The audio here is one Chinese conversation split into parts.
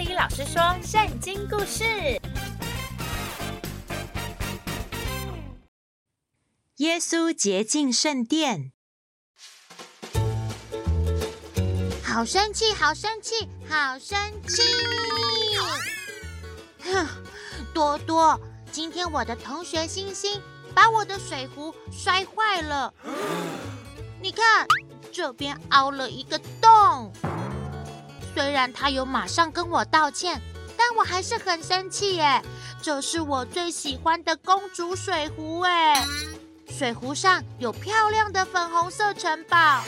里老师说圣经故事：耶稣洁净圣殿。好生气，好生气，好生气！哼，多多，今天我的同学星星把我的水壶摔坏了，你看这边凹了一个洞。虽然他有马上跟我道歉，但我还是很生气耶。这是我最喜欢的公主水壶哎，水壶上有漂亮的粉红色城堡。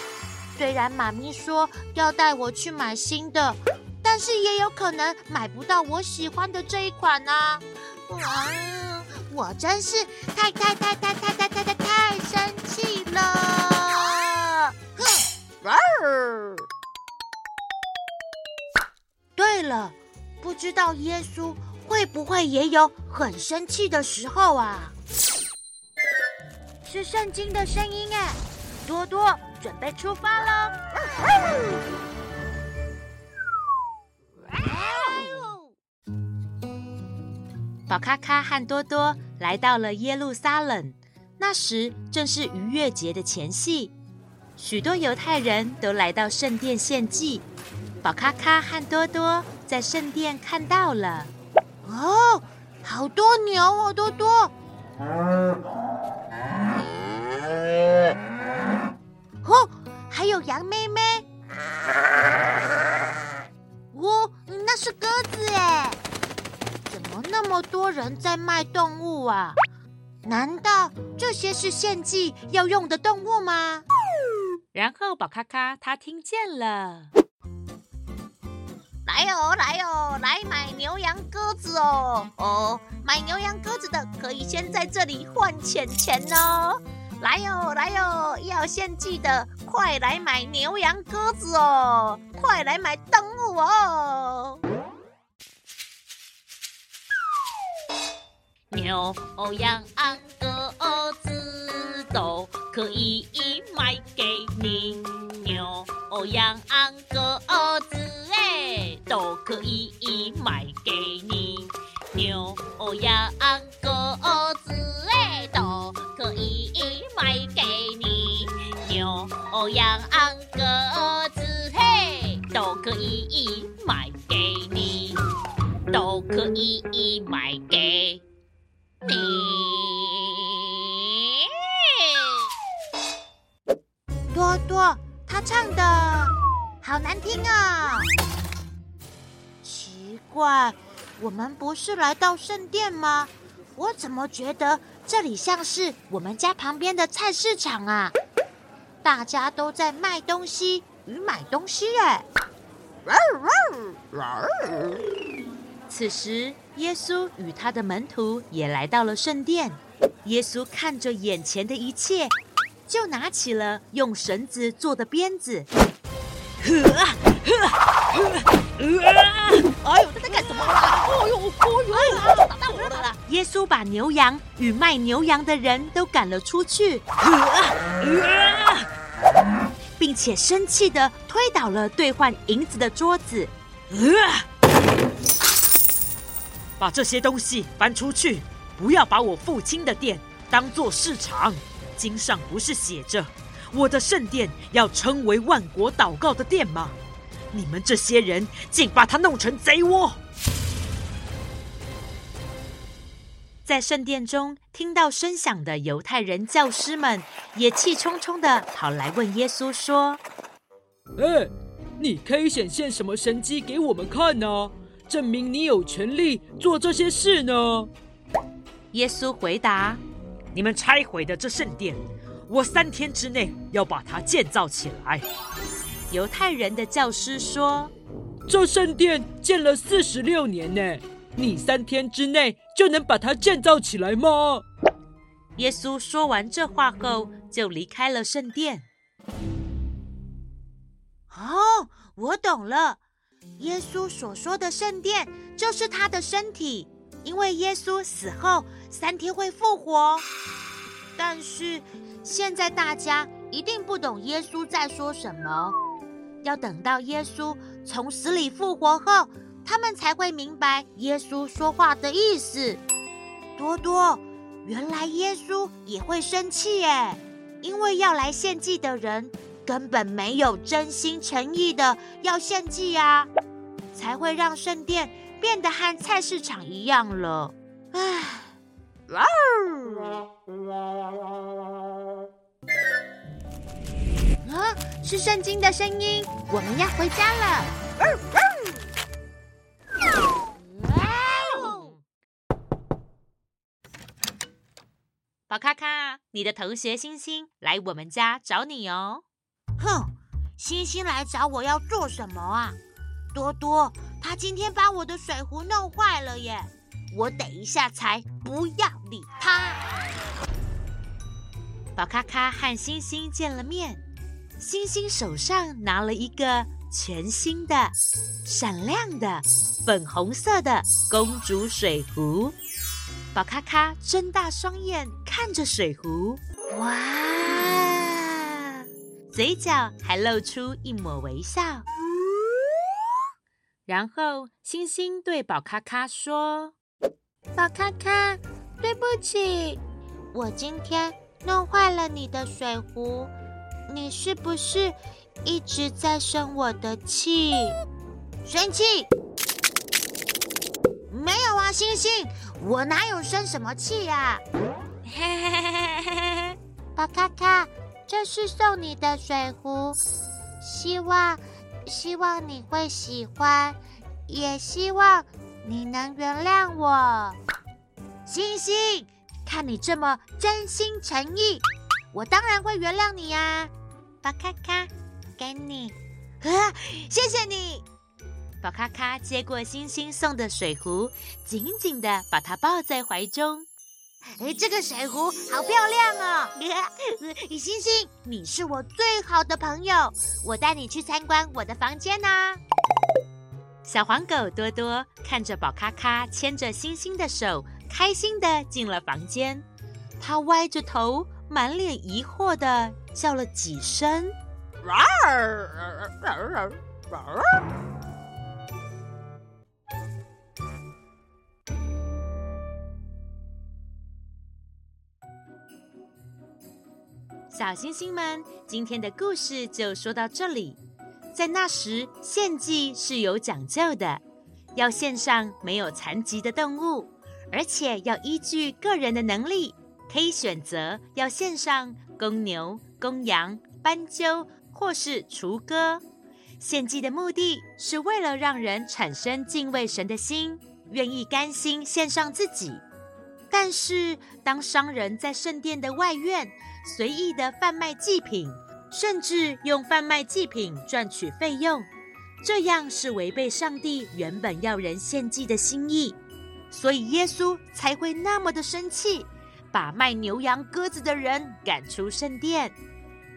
虽然妈咪说要带我去买新的，但是也有可能买不到我喜欢的这一款呢。嗯，我真是太太太太太太太太太知道耶稣会不会也有很生气的时候啊？是圣经的声音哎，多多。准备出发喽！宝咖咖和多多来到了耶路撒冷，那时正是逾越节的前夕，许多犹太人都来到圣殿献祭。宝咖咖和多多在圣殿看到了，哦，好多牛哦，多多。哦，还有羊妹妹，哦，那是鸽子哎！怎么那么多人在卖动物啊？难道这些是献祭要用的动物吗？然后宝咔咔他听见了，来哦，来哦，来买牛羊鸽子哦！哦，买牛羊鸽子的可以先在这里换钱钱哦。来哦，来哦！要献祭的，快来买牛羊鸽子哦！快来买动物哦！牛羊鸽子都可以卖给你，牛羊都可以买给你，都可以买给你。多多，他唱的好难听啊！奇怪，我们不是来到圣殿吗？我怎么觉得这里像是我们家旁边的菜市场啊？大家都在卖东西与买东西耶！此时，耶稣与他的门徒也来到了圣殿。耶稣看着眼前的一切，就拿起了用绳子做的鞭子。呵呵呵！哎呦，他在干什么啊？哦呦，哦呦，打到我了！耶稣把牛羊与卖牛羊的人都赶了出去。呵呵！并且生气地推倒了兑换银子的桌子，呃，把这些东西搬出去，不要把我父亲的店当做市场。经上不是写着，我的圣殿要称为万国祷告的殿吗？你们这些人竟把它弄成贼窝！在圣殿中听到声响的犹太人教师们也气冲冲的跑来问耶稣说：“哎，你可以显现什么神迹给我们看呢？证明你有权利做这些事呢？”耶稣回答：“你们拆毁的这圣殿，我三天之内要把它建造起来。”犹太人的教师说：“这圣殿建了四十六年呢。”你三天之内就能把它建造起来吗？耶稣说完这话后，就离开了圣殿。哦，我懂了，耶稣所说的圣殿就是他的身体，因为耶稣死后三天会复活。但是现在大家一定不懂耶稣在说什么，要等到耶稣从死里复活后。他们才会明白耶稣说话的意思。多多，原来耶稣也会生气耶，因为要来献祭的人根本没有真心诚意的要献祭啊，才会让圣殿变得和菜市场一样了。唉，啊，是圣经的声音，我们要回家了。宝咖咖，你的同学星星来我们家找你哦。哼，星星来找我要做什么啊？多多，他今天把我的水壶弄坏了耶！我等一下才不要理他。宝咖咖和星星见了面，星星手上拿了一个全新的、闪亮的粉红色的公主水壶。宝咔咔睁大双眼看着水壶，哇，嘴角还露出一抹微笑。然后星星对宝咔咔说：“宝咔咔，对不起，我今天弄坏了你的水壶，你是不是一直在生我的气？生气？没有啊，星星。”我哪有生什么气呀？嘿嘿嘿嘿嘿嘿！宝咖咖，这是送你的水壶，希望希望你会喜欢，也希望你能原谅我。星星，看你这么真心诚意，我当然会原谅你呀。巴卡卡，给你，啊，谢谢你。宝咔咔接过星星送的水壶，紧紧地把它抱在怀中。哎，这个水壶好漂亮哦！星星，你是我最好的朋友，我带你去参观我的房间呢。小黄狗多多看着宝咔咔牵着星星的手，开心地进了房间。它歪着头，满脸疑惑地叫了几声。小星星们，今天的故事就说到这里。在那时，献祭是有讲究的，要献上没有残疾的动物，而且要依据个人的能力，可以选择要献上公牛、公羊、斑鸠，或是雏鸽。献祭的目的是为了让人产生敬畏神的心，愿意甘心献上自己。但是，当商人在圣殿的外院随意的贩卖祭品，甚至用贩卖祭品赚取费用，这样是违背上帝原本要人献祭的心意，所以耶稣才会那么的生气，把卖牛羊鸽子的人赶出圣殿。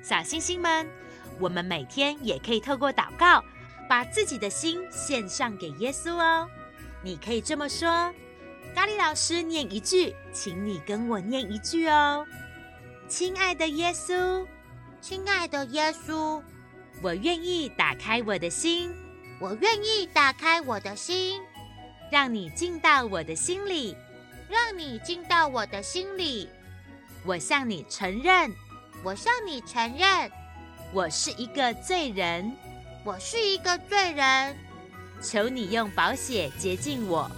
小星星们，我们每天也可以透过祷告，把自己的心献上给耶稣哦。你可以这么说。咖喱老师念一句，请你跟我念一句哦。亲爱的耶稣，亲爱的耶稣，我愿意打开我的心，我愿意打开我的心，让你进到我的心里，让你进到我的心里。我向你承认，我向你承认，我是一个罪人，我是一个罪人。求你用宝血洁净我。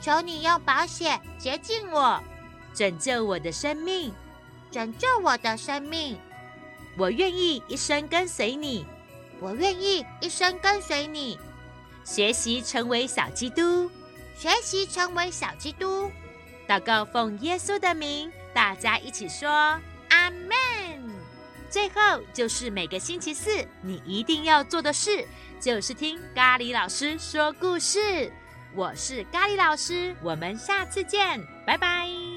求你用宝血洁净我，拯救我的生命，拯救我的生命。我愿意一生跟随你，我愿意一生跟随你，学习成为小基督，学习成为小基督。祷告奉耶稣的名，大家一起说阿门。最后就是每个星期四你一定要做的事，就是听咖喱老师说故事。我是咖喱老师，我们下次见，拜拜。